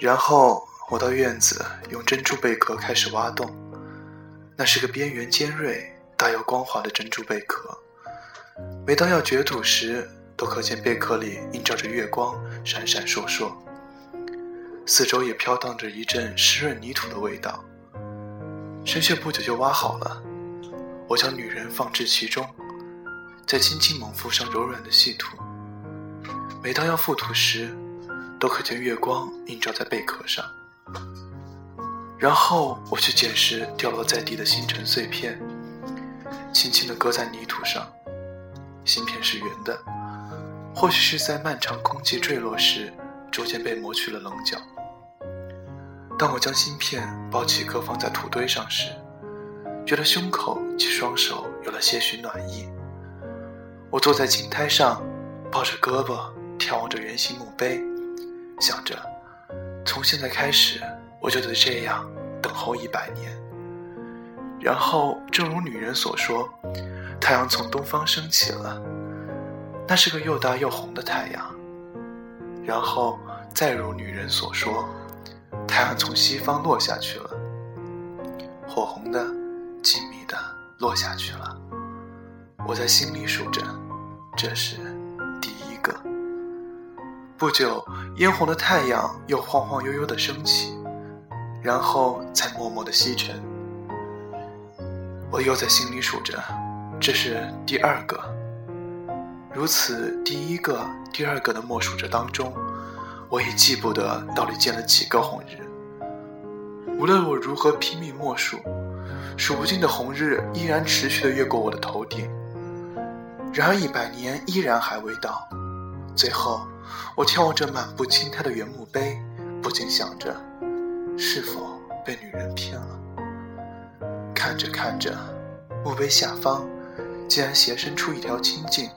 然后我到院子用珍珠贝壳开始挖洞，那是个边缘尖锐、大有光滑的珍珠贝壳。每当要掘土时，都可见贝壳里映照着月光，闪闪烁烁。四周也飘荡着一阵湿润泥土的味道。深穴不久就挖好了，我将女人放置其中，再轻轻猛覆上柔软的细土。每当要覆土时，都可见月光映照在贝壳上。然后我去捡拾掉落在地的星辰碎片，轻轻地搁在泥土上。芯片是圆的，或许是在漫长空气坠落时，逐渐被磨去了棱角。当我将芯片包起搁放在土堆上时，觉得胸口及双手有了些许暖意。我坐在青苔上，抱着胳膊，眺望着圆形墓碑，想着，从现在开始，我就得这样等候一百年。然后，正如女人所说。太阳从东方升起了，那是个又大又红的太阳。然后再如女人所说，太阳从西方落下去了，火红的、静谧的落下去了。我在心里数着，这是。不久，嫣红的太阳又晃晃悠悠地升起，然后再默默地西沉。我又在心里数着。这是第二个，如此第一个、第二个的默数着当中，我已记不得到底见了几个红日。无论我如何拼命默数，数不尽的红日依然持续的越过我的头顶。然而一百年依然还未到。最后，我眺望着满布青苔的原墓碑，不禁想着：是否被女人骗了？看着看着，墓碑下方。竟然斜伸出一条青茎，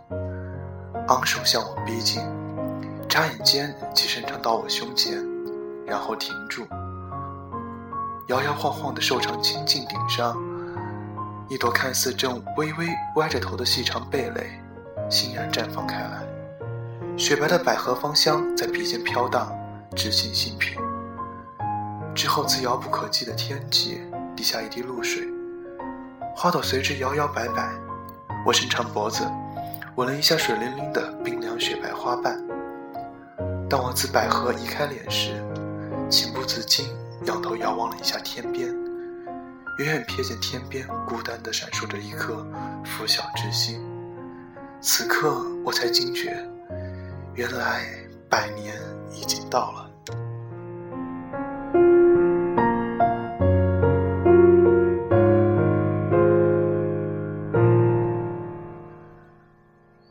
昂首向我逼近，眨眼间即伸长到我胸前，然后停住。摇摇晃晃的瘦长青茎顶上，一朵看似正微微歪着头的细长蓓蕾，欣然绽放开来。雪白的百合芳香在鼻尖飘荡，直沁心脾。之后，自遥不可及的天际滴下一滴露水，花朵随之摇摇摆摆。我伸长脖子，吻了一下水灵灵的冰凉雪白花瓣。当我自百合移开脸时，情不自禁仰头遥望了一下天边，远远瞥见天边孤单地闪烁着一颗拂晓之星。此刻我才惊觉，原来百年已经到了。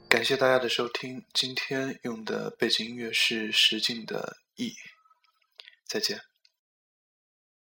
感谢大家的收听，今天用的背景音乐是石静的《忆》，再见。